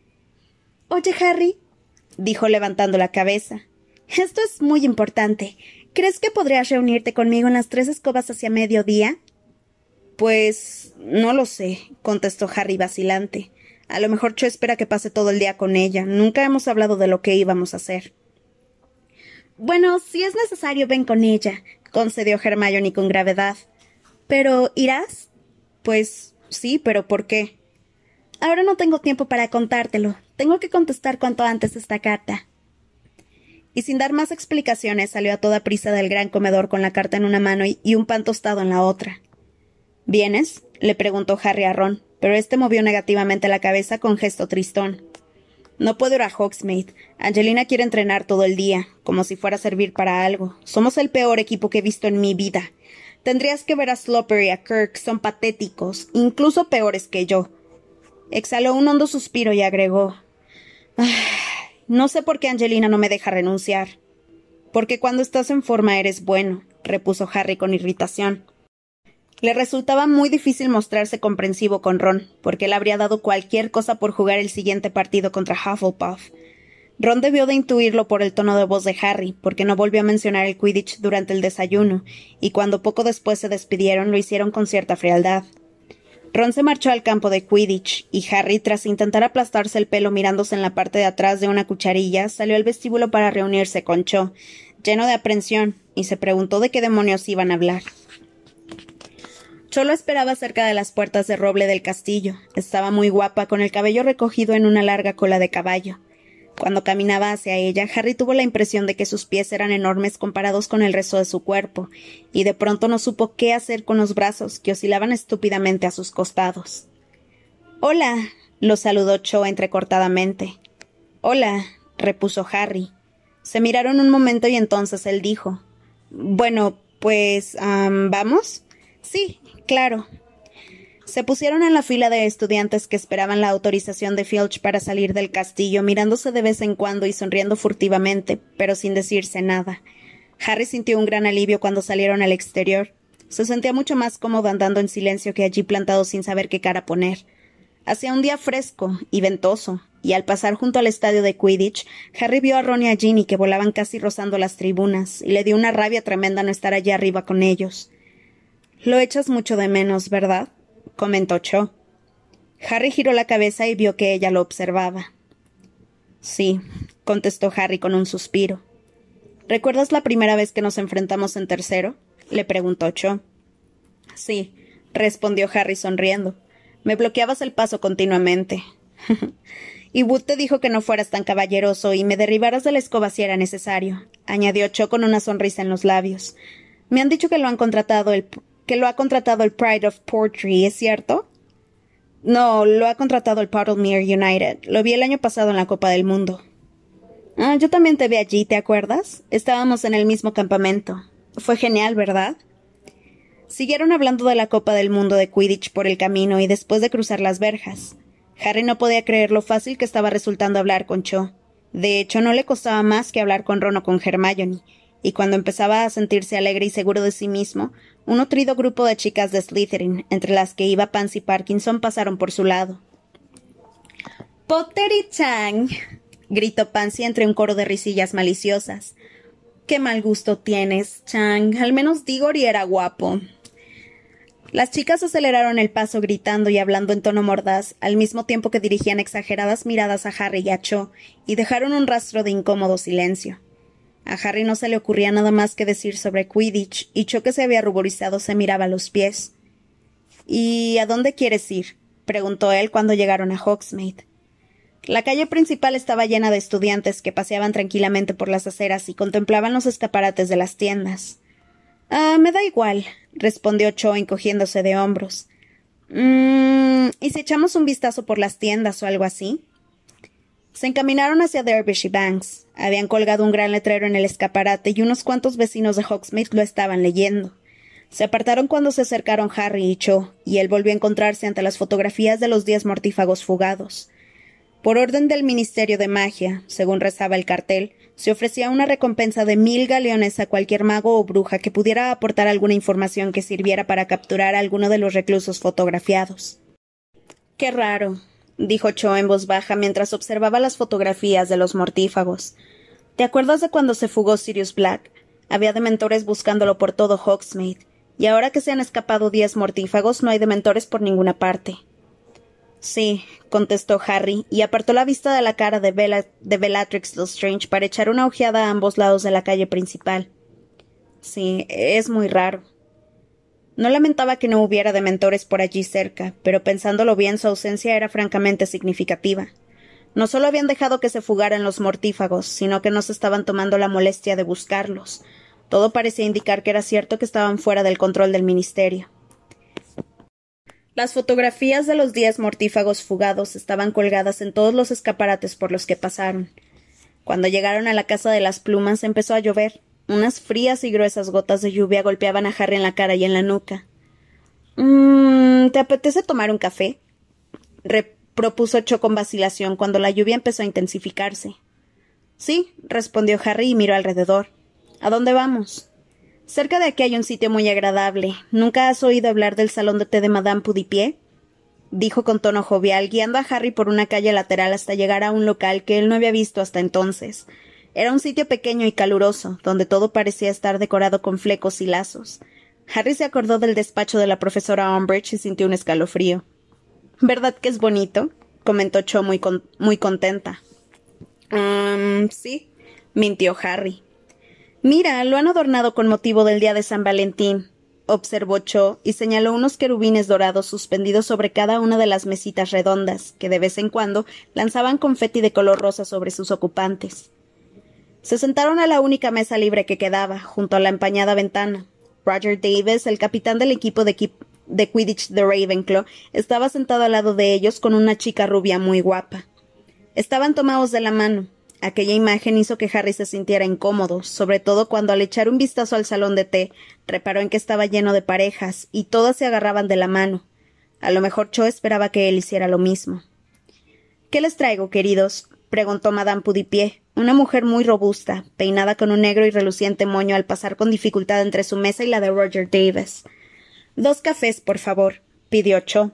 Oye, Harry, dijo levantando la cabeza. Esto es muy importante. ¿Crees que podrías reunirte conmigo en las tres escobas hacia mediodía? Pues no lo sé, contestó Harry vacilante. A lo mejor Cho espera que pase todo el día con ella. Nunca hemos hablado de lo que íbamos a hacer. Bueno, si es necesario, ven con ella, concedió Hermione con gravedad. ¿Pero irás? Pues sí, pero ¿por qué? Ahora no tengo tiempo para contártelo. Tengo que contestar cuanto antes esta carta. Y sin dar más explicaciones salió a toda prisa del gran comedor con la carta en una mano y, un pan tostado en la otra. ¿Vienes? le preguntó Harry a Ron pero éste movió negativamente la cabeza con gesto tristón. No puedo ir a Hogsmeade. Angelina quiere entrenar todo el día, como si fuera a servir para algo. Somos el peor equipo que he visto en mi vida. Tendrías que ver a Slopper y a Kirk, son patéticos, incluso peores que yo. Exhaló un hondo suspiro y agregó No sé por qué Angelina no me deja renunciar. Porque cuando estás en forma eres bueno, repuso Harry con irritación. Le resultaba muy difícil mostrarse comprensivo con Ron, porque él habría dado cualquier cosa por jugar el siguiente partido contra Hufflepuff. Ron debió de intuirlo por el tono de voz de Harry, porque no volvió a mencionar el Quidditch durante el desayuno, y cuando poco después se despidieron lo hicieron con cierta frialdad. Ron se marchó al campo de Quidditch, y Harry, tras intentar aplastarse el pelo mirándose en la parte de atrás de una cucharilla, salió al vestíbulo para reunirse con Cho, lleno de aprensión, y se preguntó de qué demonios iban a hablar. Solo esperaba cerca de las puertas de roble del castillo. Estaba muy guapa, con el cabello recogido en una larga cola de caballo. Cuando caminaba hacia ella, Harry tuvo la impresión de que sus pies eran enormes comparados con el resto de su cuerpo, y de pronto no supo qué hacer con los brazos que oscilaban estúpidamente a sus costados. Hola, lo saludó Cho entrecortadamente. Hola, repuso Harry. Se miraron un momento y entonces él dijo Bueno, pues. ¿vamos? Sí, Claro. Se pusieron en la fila de estudiantes que esperaban la autorización de Filch para salir del castillo, mirándose de vez en cuando y sonriendo furtivamente, pero sin decirse nada. Harry sintió un gran alivio cuando salieron al exterior. Se sentía mucho más cómodo andando en silencio que allí plantado sin saber qué cara poner. Hacía un día fresco y ventoso, y al pasar junto al estadio de Quidditch, Harry vio a Ron y a Ginny que volaban casi rozando las tribunas, y le dio una rabia tremenda no estar allá arriba con ellos. Lo echas mucho de menos, ¿verdad? comentó Cho. Harry giró la cabeza y vio que ella lo observaba. Sí, contestó Harry con un suspiro. ¿Recuerdas la primera vez que nos enfrentamos en tercero? le preguntó Cho. Sí, respondió Harry sonriendo. Me bloqueabas el paso continuamente. y Wood te dijo que no fueras tan caballeroso y me derribaras de la escoba si era necesario, añadió Cho con una sonrisa en los labios. Me han dicho que lo han contratado el que lo ha contratado el Pride of Portree, ¿es cierto? No, lo ha contratado el Puddlemere United. Lo vi el año pasado en la Copa del Mundo. Ah, yo también te vi allí, ¿te acuerdas? Estábamos en el mismo campamento. Fue genial, ¿verdad? Siguieron hablando de la Copa del Mundo de Quidditch por el camino y después de cruzar las verjas. Harry no podía creer lo fácil que estaba resultando hablar con Cho. De hecho, no le costaba más que hablar con Ron o con Hermione, y cuando empezaba a sentirse alegre y seguro de sí mismo, un nutrido grupo de chicas de Slytherin, entre las que iba Pansy Parkinson, pasaron por su lado. Potter Chang, gritó Pansy entre un coro de risillas maliciosas. Qué mal gusto tienes, Chang. Al menos Diggory era guapo. Las chicas aceleraron el paso gritando y hablando en tono mordaz, al mismo tiempo que dirigían exageradas miradas a Harry y a Cho, y dejaron un rastro de incómodo silencio. A Harry no se le ocurría nada más que decir sobre Quidditch, y Cho que se había ruborizado se miraba a los pies. ¿Y a dónde quieres ir? preguntó él cuando llegaron a Hogsmeade. La calle principal estaba llena de estudiantes que paseaban tranquilamente por las aceras y contemplaban los escaparates de las tiendas. Ah, me da igual, respondió Cho encogiéndose de hombros. Mmm. ¿Y si echamos un vistazo por las tiendas o algo así? Se encaminaron hacia Derbyshire Banks. Habían colgado un gran letrero en el escaparate y unos cuantos vecinos de Hogsmeade lo estaban leyendo. Se apartaron cuando se acercaron Harry y Cho, y él volvió a encontrarse ante las fotografías de los diez mortífagos fugados. Por orden del Ministerio de Magia, según rezaba el cartel, se ofrecía una recompensa de mil galeones a cualquier mago o bruja que pudiera aportar alguna información que sirviera para capturar a alguno de los reclusos fotografiados. Qué raro, dijo Cho en voz baja mientras observaba las fotografías de los mortífagos. ¿Te acuerdas de cuando se fugó Sirius Black? Había dementores buscándolo por todo Hogsmeade, y ahora que se han escapado diez mortífagos no hay dementores por ninguna parte. Sí, contestó Harry, y apartó la vista de la cara de, Bellatrix Lestrange para echar una ojeada a ambos lados de la calle principal. Sí, es muy raro. No lamentaba que no hubiera dementores por allí cerca, pero pensándolo bien su ausencia era francamente significativa. No solo habían dejado que se fugaran los mortífagos, sino que no se estaban tomando la molestia de buscarlos. Todo parecía indicar que era cierto que estaban fuera del control del ministerio. Las fotografías de los diez mortífagos fugados estaban colgadas en todos los escaparates por los que pasaron. Cuando llegaron a la casa de las plumas empezó a llover. Unas frías y gruesas gotas de lluvia golpeaban a Harry en la cara y en la nuca. Mmm. ¿Te apetece tomar un café? propuso Cho con vacilación cuando la lluvia empezó a intensificarse. Sí, respondió Harry y miró alrededor. ¿A dónde vamos? Cerca de aquí hay un sitio muy agradable. ¿Nunca has oído hablar del salón de té de Madame Pudipié? dijo con tono jovial, guiando a Harry por una calle lateral hasta llegar a un local que él no había visto hasta entonces. Era un sitio pequeño y caluroso, donde todo parecía estar decorado con flecos y lazos. Harry se acordó del despacho de la profesora Umbridge y sintió un escalofrío. ¿Verdad que es bonito? comentó Cho muy, muy contenta. Um, sí, mintió Harry. Mira, lo han adornado con motivo del día de San Valentín, observó Cho y señaló unos querubines dorados suspendidos sobre cada una de las mesitas redondas, que de vez en cuando lanzaban confeti de color rosa sobre sus ocupantes. Se sentaron a la única mesa libre que quedaba, junto a la empañada ventana. Roger Davis, el capitán del equipo de, de Quidditch de Ravenclaw, estaba sentado al lado de ellos con una chica rubia muy guapa. Estaban tomados de la mano, Aquella imagen hizo que Harry se sintiera incómodo, sobre todo cuando al echar un vistazo al salón de té reparó en que estaba lleno de parejas y todas se agarraban de la mano. A lo mejor Cho esperaba que él hiciera lo mismo. ¿Qué les traigo, queridos? Preguntó Madame Pudipié, una mujer muy robusta, peinada con un negro y reluciente moño al pasar con dificultad entre su mesa y la de Roger Davis. Dos cafés, por favor, pidió Cho.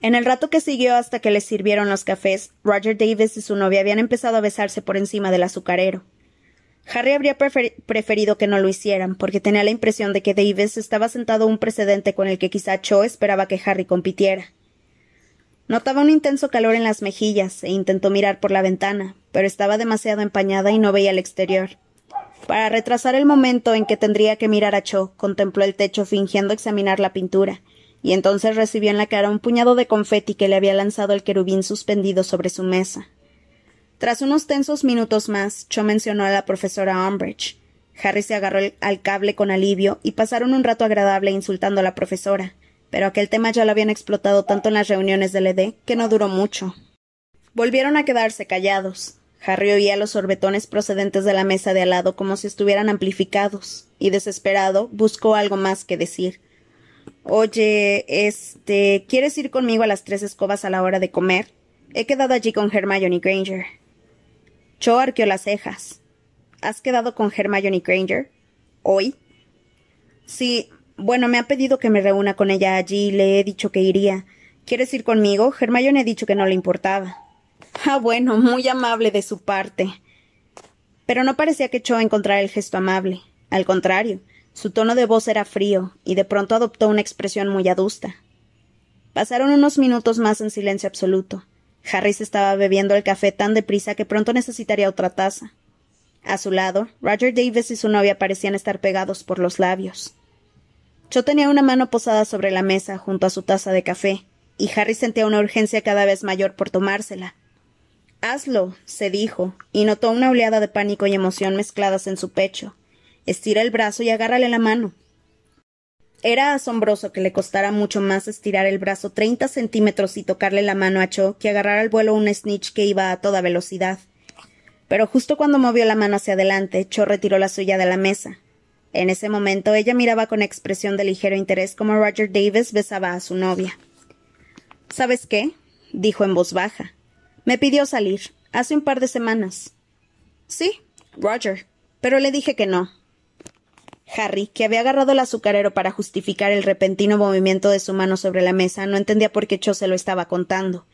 En el rato que siguió hasta que les sirvieron los cafés, Roger Davis y su novia habían empezado a besarse por encima del azucarero. Harry habría preferido que no lo hicieran, porque tenía la impresión de que Davis estaba sentado un precedente con el que quizá Cho esperaba que Harry compitiera. Notaba un intenso calor en las mejillas e intentó mirar por la ventana, pero estaba demasiado empañada y no veía el exterior. Para retrasar el momento en que tendría que mirar a Cho, contempló el techo fingiendo examinar la pintura, y entonces recibió en la cara un puñado de confeti que le había lanzado el querubín suspendido sobre su mesa. Tras unos tensos minutos más, Cho mencionó a la profesora Umbridge. Harry se agarró al cable con alivio y pasaron un rato agradable insultando a la profesora, pero aquel tema ya lo habían explotado tanto en las reuniones del ED que no duró mucho. Volvieron a quedarse callados. Harry oía los sorbetones procedentes de la mesa de al lado como si estuvieran amplificados, y desesperado buscó algo más que decir. Oye, este, ¿quieres ir conmigo a las tres escobas a la hora de comer? He quedado allí con Hermione Granger. Cho arqueó las cejas. ¿Has quedado con Hermione Granger? ¿Hoy? Sí, bueno, me ha pedido que me reúna con ella allí le he dicho que iría. ¿Quieres ir conmigo? Hermione ha dicho que no le importaba. Ah, bueno, muy amable de su parte. Pero no parecía que Cho encontrara el gesto amable. Al contrario, su tono de voz era frío, y de pronto adoptó una expresión muy adusta. Pasaron unos minutos más en silencio absoluto. Harry se estaba bebiendo el café tan deprisa que pronto necesitaría otra taza. A su lado, Roger Davis y su novia parecían estar pegados por los labios. Cho tenía una mano posada sobre la mesa junto a su taza de café, y Harry sentía una urgencia cada vez mayor por tomársela, Hazlo, se dijo, y notó una oleada de pánico y emoción mezcladas en su pecho. Estira el brazo y agárrale la mano. Era asombroso que le costara mucho más estirar el brazo treinta centímetros y tocarle la mano a Cho que agarrar al vuelo un snitch que iba a toda velocidad. Pero justo cuando movió la mano hacia adelante, Cho retiró la suya de la mesa. En ese momento ella miraba con expresión de ligero interés como Roger Davis besaba a su novia. ¿Sabes qué? dijo en voz baja. Me pidió salir, hace un par de semanas. Sí, Roger, pero le dije que no. Harry, que había agarrado el azucarero para justificar el repentino movimiento de su mano sobre la mesa, no entendía por qué Cho se lo estaba contando.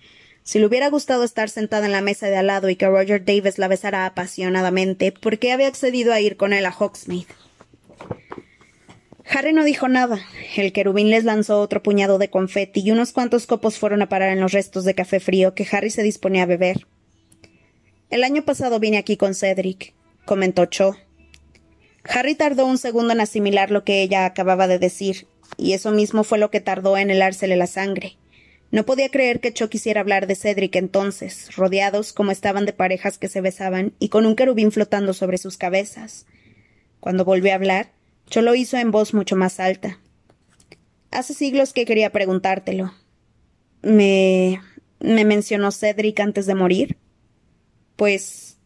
Si le hubiera gustado estar sentada en la mesa de al lado y que Roger Davis la besara apasionadamente, ¿por qué había accedido a ir con él a? Harry no dijo nada. El querubín les lanzó otro puñado de confeti y unos cuantos copos fueron a parar en los restos de café frío que Harry se disponía a beber. El año pasado vine aquí con Cedric, comentó Cho. Harry tardó un segundo en asimilar lo que ella acababa de decir, y eso mismo fue lo que tardó en helársele la sangre. No podía creer que Cho quisiera hablar de Cedric entonces, rodeados como estaban de parejas que se besaban y con un querubín flotando sobre sus cabezas. Cuando volvió a hablar, Cho lo hizo en voz mucho más alta. Hace siglos que quería preguntártelo. ¿Me. me mencionó Cedric antes de morir? Pues.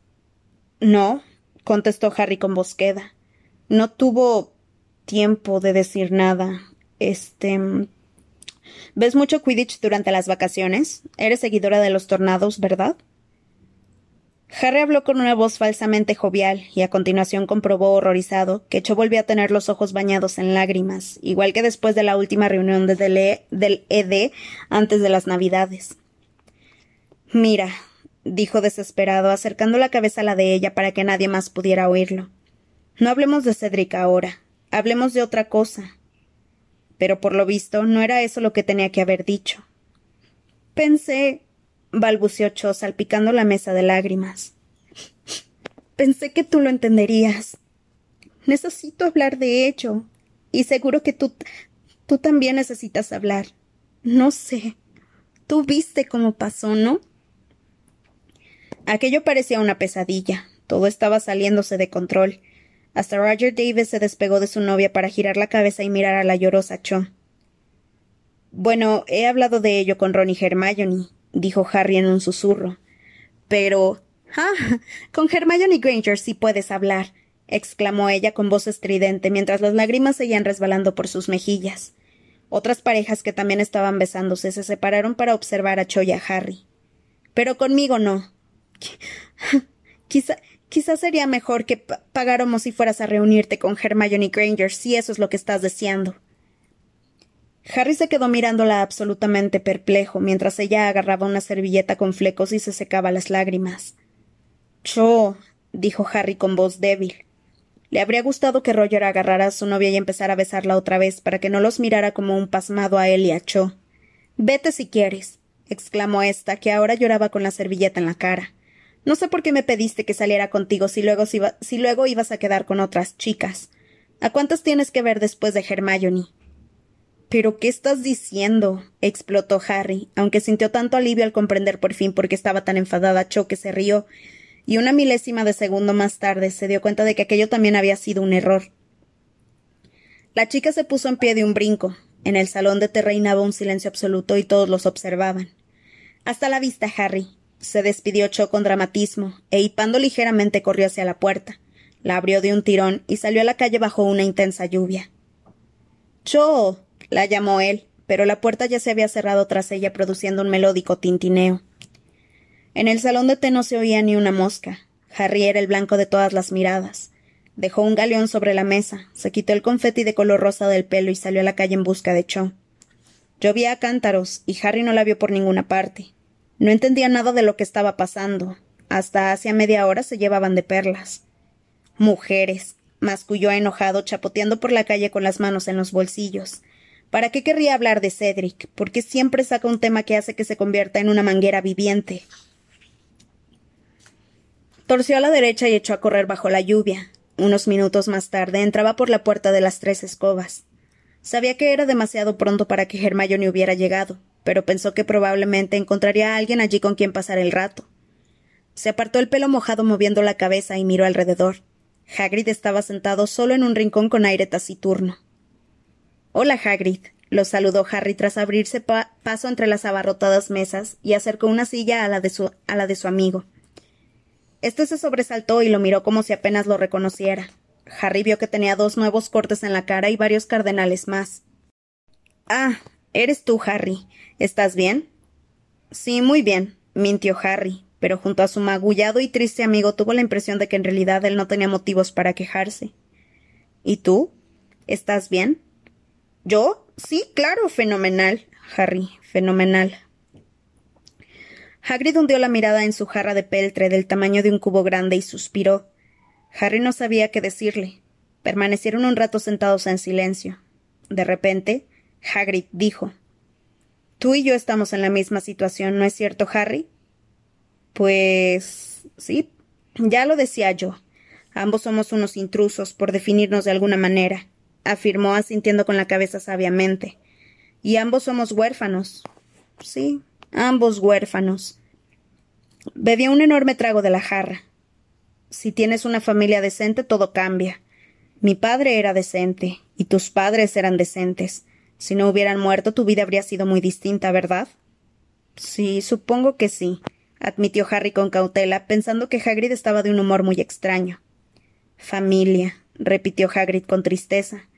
no, contestó Harry con voz queda. No tuvo tiempo de decir nada. Este. ¿Ves mucho Quidditch durante las vacaciones? Eres seguidora de los tornados, ¿verdad? Harry habló con una voz falsamente jovial y a continuación comprobó horrorizado que Cho volvió a tener los ojos bañados en lágrimas, igual que después de la última reunión del ED antes de las Navidades. Mira, dijo desesperado, acercando la cabeza a la de ella para que nadie más pudiera oírlo. No hablemos de Cedric ahora, hablemos de otra cosa. Pero por lo visto no era eso lo que tenía que haber dicho. Pensé, balbuceó Cho salpicando la mesa de lágrimas. Pensé que tú lo entenderías. Necesito hablar de ello. Y seguro que tú tú también necesitas hablar. No sé. Tú viste cómo pasó, ¿no? Aquello parecía una pesadilla. Todo estaba saliéndose de control. Hasta Roger Davis se despegó de su novia para girar la cabeza y mirar a la llorosa Cho. Bueno, he hablado de ello con Ron y Hermione, dijo Harry en un susurro. Pero. Ah. con Hermione Granger sí puedes hablar, exclamó ella con voz estridente mientras las lágrimas seguían resbalando por sus mejillas. Otras parejas que también estaban besándose se separaron para observar a Cho y a Harry. Pero conmigo no, Quizá, quizá sería mejor que pagáramos si fueras a reunirte con Hermione Granger, si eso es lo que estás deseando. Harry se quedó mirándola absolutamente perplejo mientras ella agarraba una servilleta con flecos y se secaba las lágrimas. Cho, dijo Harry con voz débil. Le habría gustado que Roger agarrara a su novia y empezara a besarla otra vez para que no los mirara como un pasmado a él y a Cho. Vete si quieres, exclamó ésta, que ahora lloraba con la servilleta en la cara. No sé por qué me pediste que saliera contigo si luego, si luego ibas a quedar con otras chicas. ¿A cuántas tienes que ver después de Hermione? ¿Pero qué estás diciendo? explotó Harry, aunque sintió tanto alivio al comprender por fin por qué estaba tan enfadada Cho que se rió, y una milésima de segundo más tarde se dio cuenta de que aquello también había sido un error. La chica se puso en pie de un brinco. En el salón de té reinaba un silencio absoluto y todos los observaban. Hasta la vista, Harry. Se despidió Cho con dramatismo, e hipando ligeramente corrió hacia la puerta. La abrió de un tirón y salió a la calle bajo una intensa lluvia. Cho la llamó él, pero la puerta ya se había cerrado tras ella produciendo un melódico tintineo. En el salón de té no se oía ni una mosca. Harry era el blanco de todas las miradas. Dejó un galeón sobre la mesa, se quitó el confeti de color rosa del pelo y salió a la calle en busca de Cho. Llovía a cántaros y Harry no la vio por ninguna parte. No entendía nada de lo que estaba pasando. Hasta hace media hora se llevaban de perlas. Mujeres, masculló enojado, chapoteando por la calle con las manos en los bolsillos. ¿Para qué querría hablar de Cedric? Porque siempre saca un tema que hace que se convierta en una manguera viviente. Torció a la derecha y echó a correr bajo la lluvia. Unos minutos más tarde entraba por la puerta de las tres escobas. Sabía que era demasiado pronto para que Hermione hubiera llegado, pero pensó que probablemente encontraría a alguien allí con quien pasar el rato. Se apartó el pelo mojado moviendo la cabeza y miró alrededor. Hagrid estaba sentado solo en un rincón con aire taciturno. Hola, Hagrid. Lo saludó Harry tras abrirse paso entre las abarrotadas mesas y acercó una silla a la, de su, a la de su amigo. Este se sobresaltó y lo miró como si apenas lo reconociera. Harry vio que tenía dos nuevos cortes en la cara y varios cardenales más. Ah, eres tú, Harry. ¿Estás bien? Sí, muy bien, mintió Harry, pero junto a su magullado y triste amigo tuvo la impresión de que en realidad él no tenía motivos para quejarse. ¿Y tú? ¿Estás bien? ¿Yo? Sí, claro, fenomenal. Harry, fenomenal. Hagrid hundió la mirada en su jarra de peltre del tamaño de un cubo grande y suspiró. Harry no sabía qué decirle. Permanecieron un rato sentados en silencio. De repente, Hagrid dijo Tú y yo estamos en la misma situación, ¿no es cierto, Harry? Pues sí, ya lo decía yo. Ambos somos unos intrusos, por definirnos de alguna manera afirmó asintiendo con la cabeza sabiamente. Y ambos somos huérfanos. Sí, ambos huérfanos. Bebió un enorme trago de la jarra. Si tienes una familia decente, todo cambia. Mi padre era decente, y tus padres eran decentes. Si no hubieran muerto, tu vida habría sido muy distinta, ¿verdad? Sí, supongo que sí, admitió Harry con cautela, pensando que Hagrid estaba de un humor muy extraño. Familia, repitió Hagrid con tristeza.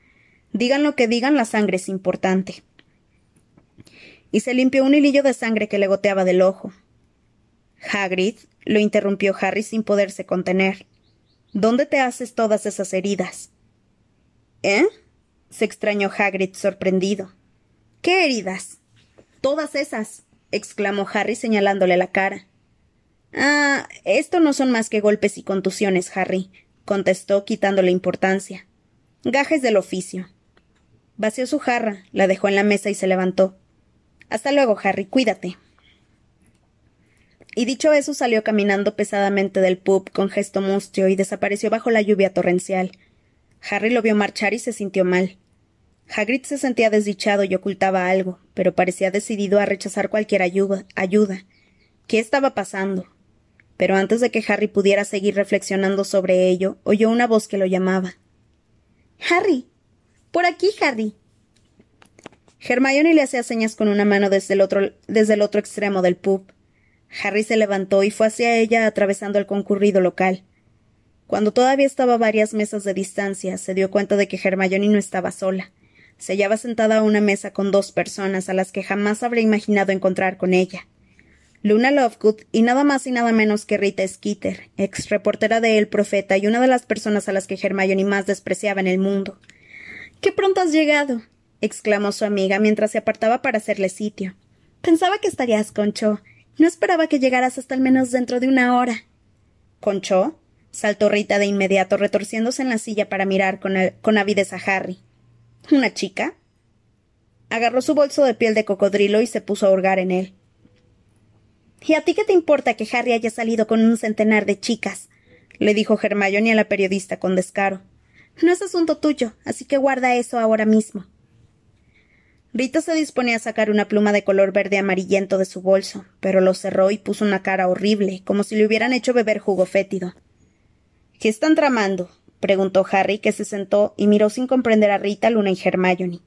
Digan lo que digan, la sangre es importante. Y se limpió un hilillo de sangre que le goteaba del ojo. Hagrid, lo interrumpió Harry sin poderse contener. ¿Dónde te haces todas esas heridas? ¿Eh? se extrañó Hagrid sorprendido. ¿Qué heridas? Todas esas, exclamó Harry señalándole la cara. Ah, esto no son más que golpes y contusiones, Harry, contestó quitándole importancia. Gajes del oficio. Vació su jarra, la dejó en la mesa y se levantó. Hasta luego, Harry, cuídate. Y dicho eso salió caminando pesadamente del pub con gesto mustio y desapareció bajo la lluvia torrencial. Harry lo vio marchar y se sintió mal. Hagrid se sentía desdichado y ocultaba algo, pero parecía decidido a rechazar cualquier ayuda. ayuda. ¿Qué estaba pasando? Pero antes de que Harry pudiera seguir reflexionando sobre ello, oyó una voz que lo llamaba. Harry. Por aquí, Harry. Hermione le hacía señas con una mano desde el otro, desde el otro extremo del pub. Harry se levantó y fue hacia ella atravesando el concurrido local. Cuando todavía estaba a varias mesas de distancia, se dio cuenta de que Hermione no estaba sola. Se hallaba sentada a una mesa con dos personas a las que jamás habría imaginado encontrar con ella. Luna Lovegood y nada más y nada menos que Rita Skeeter, ex reportera de El Profeta y una de las personas a las que Hermione más despreciaba en el mundo. ¡Qué pronto has llegado! exclamó su amiga mientras se apartaba para hacerle sitio. Pensaba que estarías con Cho. No esperaba que llegaras hasta al menos dentro de una hora. ¿Con Cho? saltó Rita de inmediato, retorciéndose en la silla para mirar con, con avidez a Harry. ¿Una chica? Agarró su bolso de piel de cocodrilo y se puso a hurgar en él. ¿Y a ti qué te importa que Harry haya salido con un centenar de chicas? le dijo Hermione a la periodista con descaro. No es asunto tuyo, así que guarda eso ahora mismo. Rita se disponía a sacar una pluma de color verde amarillento de su bolso, pero lo cerró y puso una cara horrible, como si le hubieran hecho beber jugo fétido. ¿Qué están tramando? preguntó Harry, que se sentó y miró sin comprender a Rita, Luna y Hermione.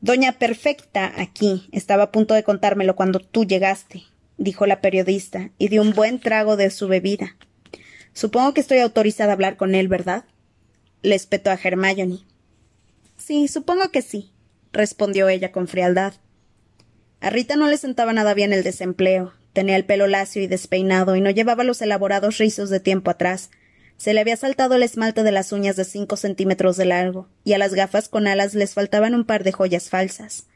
Doña Perfecta, aquí, estaba a punto de contármelo cuando tú llegaste, dijo la periodista, y dio un buen trago de su bebida. Supongo que estoy autorizada a hablar con él, ¿verdad? Le espetó a Hermione. Sí, supongo que sí, respondió ella con frialdad. A Rita no le sentaba nada bien el desempleo. Tenía el pelo lacio y despeinado y no llevaba los elaborados rizos de tiempo atrás. Se le había saltado el esmalte de las uñas de cinco centímetros de largo, y a las gafas con alas les faltaban un par de joyas falsas.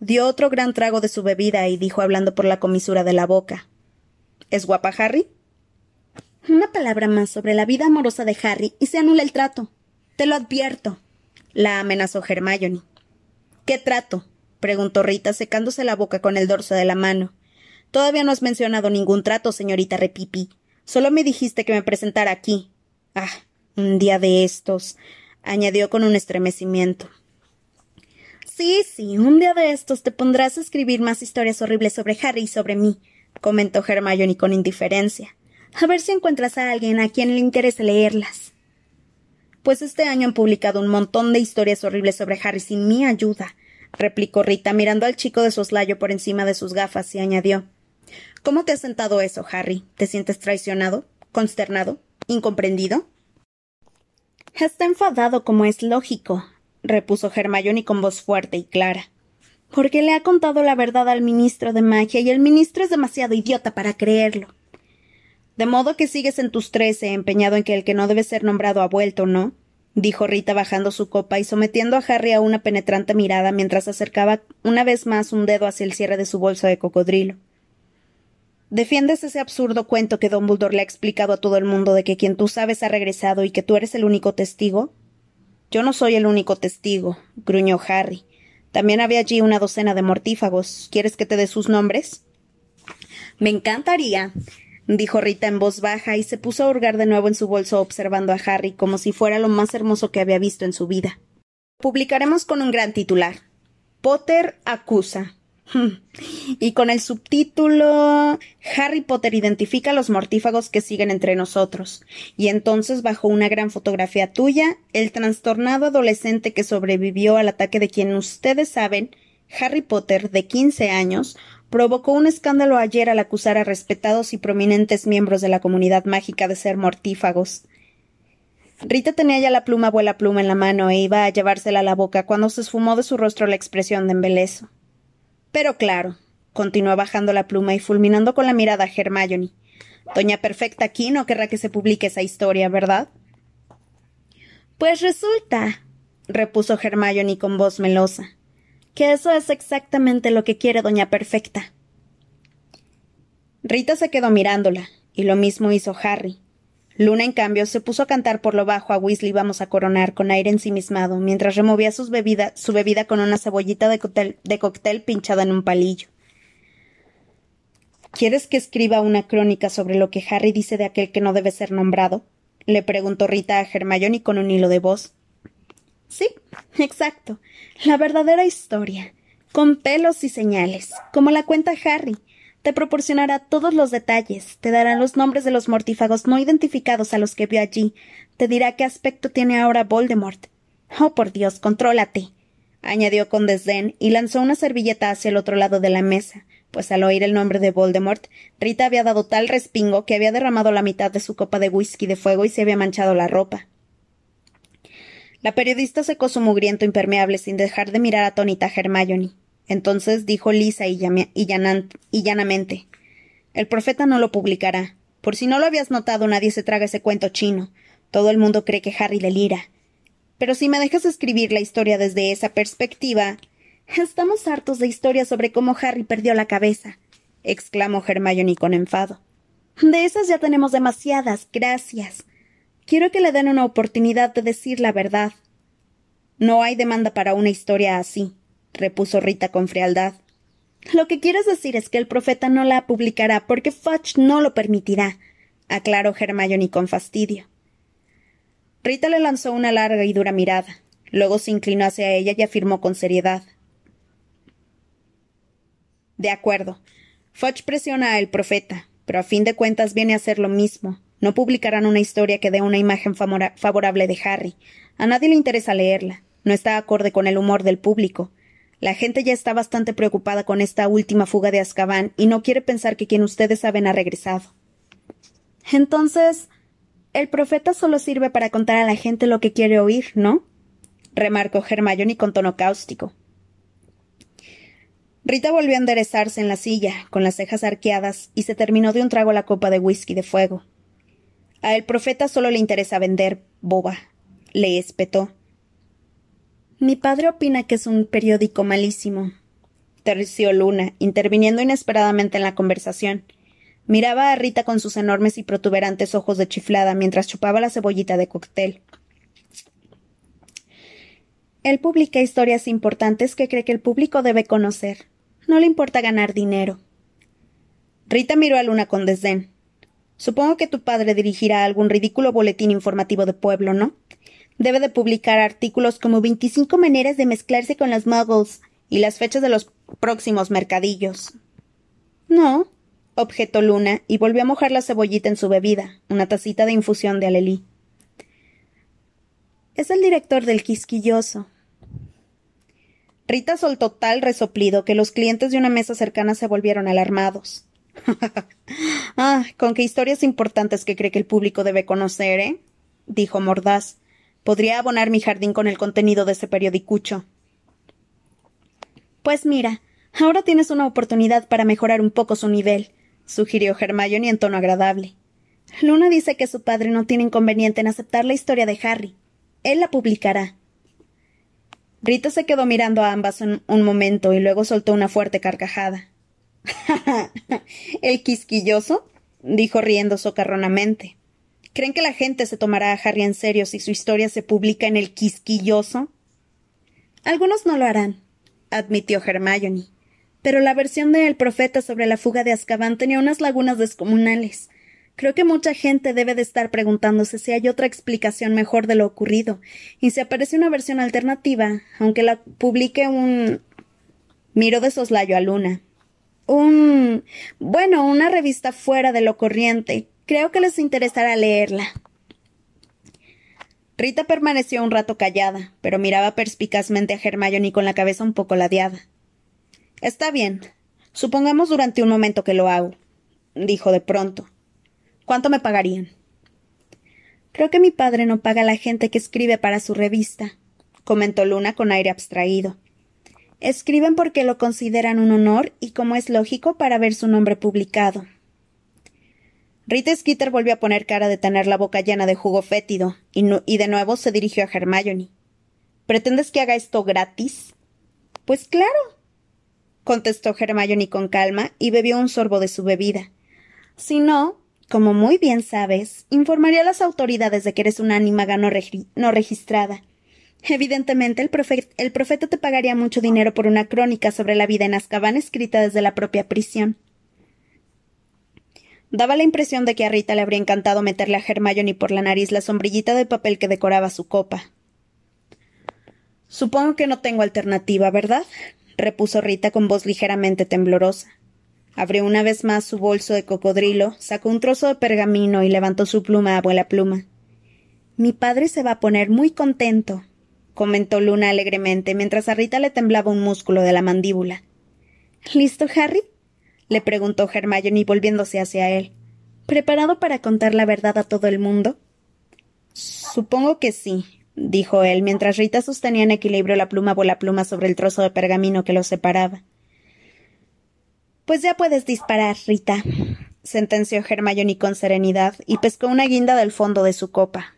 Dio otro gran trago de su bebida y dijo hablando por la comisura de la boca. ¿Es guapa Harry? Una palabra más sobre la vida amorosa de Harry y se anula el trato. Te lo advierto. La amenazó Hermione. ¿Qué trato? preguntó Rita, secándose la boca con el dorso de la mano. Todavía no has mencionado ningún trato, señorita Repipi. Solo me dijiste que me presentara aquí. Ah, un día de estos, añadió con un estremecimiento. Sí, sí, un día de estos te pondrás a escribir más historias horribles sobre Harry y sobre mí, comentó Hermione con indiferencia. A ver si encuentras a alguien a quien le interese leerlas. Pues este año han publicado un montón de historias horribles sobre Harry sin mi ayuda, replicó Rita, mirando al chico de soslayo por encima de sus gafas, y añadió ¿Cómo te ha sentado eso, Harry? ¿Te sientes traicionado? ¿Consternado? ¿Incomprendido? Está enfadado como es lógico, repuso Hermione con voz fuerte y clara. Porque le ha contado la verdad al ministro de magia y el ministro es demasiado idiota para creerlo. De modo que sigues en tus trece, empeñado en que el que no debe ser nombrado ha vuelto, ¿no? dijo Rita bajando su copa y sometiendo a Harry a una penetrante mirada mientras acercaba una vez más un dedo hacia el cierre de su bolso de cocodrilo. ¿Defiendes ese absurdo cuento que Dumbledore le ha explicado a todo el mundo de que quien tú sabes ha regresado y que tú eres el único testigo? Yo no soy el único testigo, gruñó Harry. También había allí una docena de mortífagos. ¿Quieres que te dé sus nombres? Me encantaría, dijo Rita en voz baja y se puso a hurgar de nuevo en su bolso observando a Harry como si fuera lo más hermoso que había visto en su vida. Publicaremos con un gran titular. Potter acusa. Y con el subtítulo Harry Potter identifica a los mortífagos que siguen entre nosotros. Y entonces, bajo una gran fotografía tuya, el trastornado adolescente que sobrevivió al ataque de quien ustedes saben, Harry Potter, de quince años, provocó un escándalo ayer al acusar a respetados y prominentes miembros de la comunidad mágica de ser mortífagos. Rita tenía ya la pluma vuela pluma en la mano e iba a llevársela a la boca cuando se esfumó de su rostro la expresión de embeleso. Pero claro, continuó bajando la pluma y fulminando con la mirada a Hermione. Doña Perfecta aquí no querrá que se publique esa historia, ¿verdad? Pues resulta, repuso Hermione con voz melosa, que eso es exactamente lo que quiere Doña Perfecta. Rita se quedó mirándola, y lo mismo hizo Harry. Luna, en cambio, se puso a cantar por lo bajo a Weasley vamos a coronar con aire ensimismado, mientras removía bebida, su bebida con una cebollita de cóctel, de cóctel pinchada en un palillo. ¿Quieres que escriba una crónica sobre lo que Harry dice de aquel que no debe ser nombrado? le preguntó Rita a Hermione con un hilo de voz. Sí, exacto. La verdadera historia. Con pelos y señales, como la cuenta Harry te proporcionará todos los detalles, te dará los nombres de los mortífagos no identificados a los que vio allí, te dirá qué aspecto tiene ahora Voldemort. Oh, por Dios, contrólate. añadió con desdén y lanzó una servilleta hacia el otro lado de la mesa, pues al oír el nombre de Voldemort, Rita había dado tal respingo que había derramado la mitad de su copa de whisky de fuego y se había manchado la ropa. La periodista secó su mugriento impermeable sin dejar de mirar atónita a Hermione. Entonces dijo lisa y, y llanamente El profeta no lo publicará. Por si no lo habías notado, nadie se traga ese cuento chino. Todo el mundo cree que Harry delira. Pero si me dejas escribir la historia desde esa perspectiva. Estamos hartos de historias sobre cómo Harry perdió la cabeza, exclamó Hermione con enfado. De esas ya tenemos demasiadas, gracias. Quiero que le den una oportunidad de decir la verdad. No hay demanda para una historia así, repuso Rita con frialdad. Lo que quieres decir es que el profeta no la publicará porque Fudge no lo permitirá, aclaró Hermione con fastidio. Rita le lanzó una larga y dura mirada. Luego se inclinó hacia ella y afirmó con seriedad. De acuerdo. Fudge presiona al profeta, pero a fin de cuentas viene a ser lo mismo. No publicarán una historia que dé una imagen favorable de Harry. A nadie le interesa leerla. No está acorde con el humor del público. La gente ya está bastante preocupada con esta última fuga de Azkaban y no quiere pensar que quien ustedes saben ha regresado. Entonces, el profeta solo sirve para contar a la gente lo que quiere oír, ¿no? remarcó Hermione con tono cáustico. Rita volvió a enderezarse en la silla, con las cejas arqueadas, y se terminó de un trago la copa de whisky de fuego. A el profeta solo le interesa vender, boba. Le espetó. Mi padre opina que es un periódico malísimo. Terció Luna, interviniendo inesperadamente en la conversación. Miraba a Rita con sus enormes y protuberantes ojos de chiflada mientras chupaba la cebollita de cóctel. Él publica historias importantes que cree que el público debe conocer. No le importa ganar dinero. Rita miró a Luna con desdén. Supongo que tu padre dirigirá algún ridículo boletín informativo de pueblo, ¿no? debe de publicar artículos como 25 maneras de mezclarse con los muggles y las fechas de los próximos mercadillos. No, objetó Luna y volvió a mojar la cebollita en su bebida, una tacita de infusión de alelí. Es el director del quisquilloso. Rita soltó tal resoplido que los clientes de una mesa cercana se volvieron alarmados. ah, con qué historias importantes que cree que el público debe conocer, ¿eh? dijo mordaz. Podría abonar mi jardín con el contenido de ese periodicucho. Pues mira, ahora tienes una oportunidad para mejorar un poco su nivel, sugirió Hermione en tono agradable. Luna dice que su padre no tiene inconveniente en aceptar la historia de Harry. Él la publicará. Rita se quedó mirando a ambas un, un momento y luego soltó una fuerte carcajada. ¿El quisquilloso? dijo riendo socarronamente. ¿Creen que la gente se tomará a Harry en serio si su historia se publica en el quisquilloso? Algunos no lo harán, admitió Hermione. Pero la versión de El Profeta sobre la fuga de Azkaban tenía unas lagunas descomunales. Creo que mucha gente debe de estar preguntándose si hay otra explicación mejor de lo ocurrido, y si aparece una versión alternativa, aunque la publique un. Miro de soslayo a Luna. Un. bueno, una revista fuera de lo corriente, Creo que les interesará leerla. Rita permaneció un rato callada, pero miraba perspicazmente a Hermione con la cabeza un poco ladeada. Está bien. Supongamos durante un momento que lo hago, dijo de pronto. ¿Cuánto me pagarían? Creo que mi padre no paga a la gente que escribe para su revista, comentó Luna con aire abstraído. Escriben porque lo consideran un honor y, como es lógico, para ver su nombre publicado. Rita Skeeter volvió a poner cara de tener la boca llena de jugo fétido, y, de nuevo se dirigió a Hermione. ¿Pretendes que haga esto gratis? Pues claro, contestó Hermione con calma y bebió un sorbo de su bebida. Si no, como muy bien sabes, informaría a las autoridades de que eres una ánimaga no, no registrada. Evidentemente, el, profeta te pagaría mucho dinero por una crónica sobre la vida en Azkaban escrita desde la propia prisión. Daba la impresión de que a Rita le habría encantado meterle a Hermione por la nariz la sombrillita de papel que decoraba su copa. Supongo que no tengo alternativa, ¿verdad? repuso Rita con voz ligeramente temblorosa. Abrió una vez más su bolso de cocodrilo, sacó un trozo de pergamino y levantó su pluma a abuela pluma. Mi padre se va a poner muy contento, comentó Luna alegremente mientras a Rita le temblaba un músculo de la mandíbula. ¿Listo, Harry? le preguntó Hermione volviéndose hacia él. ¿Preparado para contar la verdad a todo el mundo? Supongo que sí, dijo él, mientras Rita sostenía en equilibrio la pluma pluma sobre el trozo de pergamino que los separaba. Pues ya puedes disparar, Rita, sentenció Hermione con serenidad, y pescó una guinda del fondo de su copa.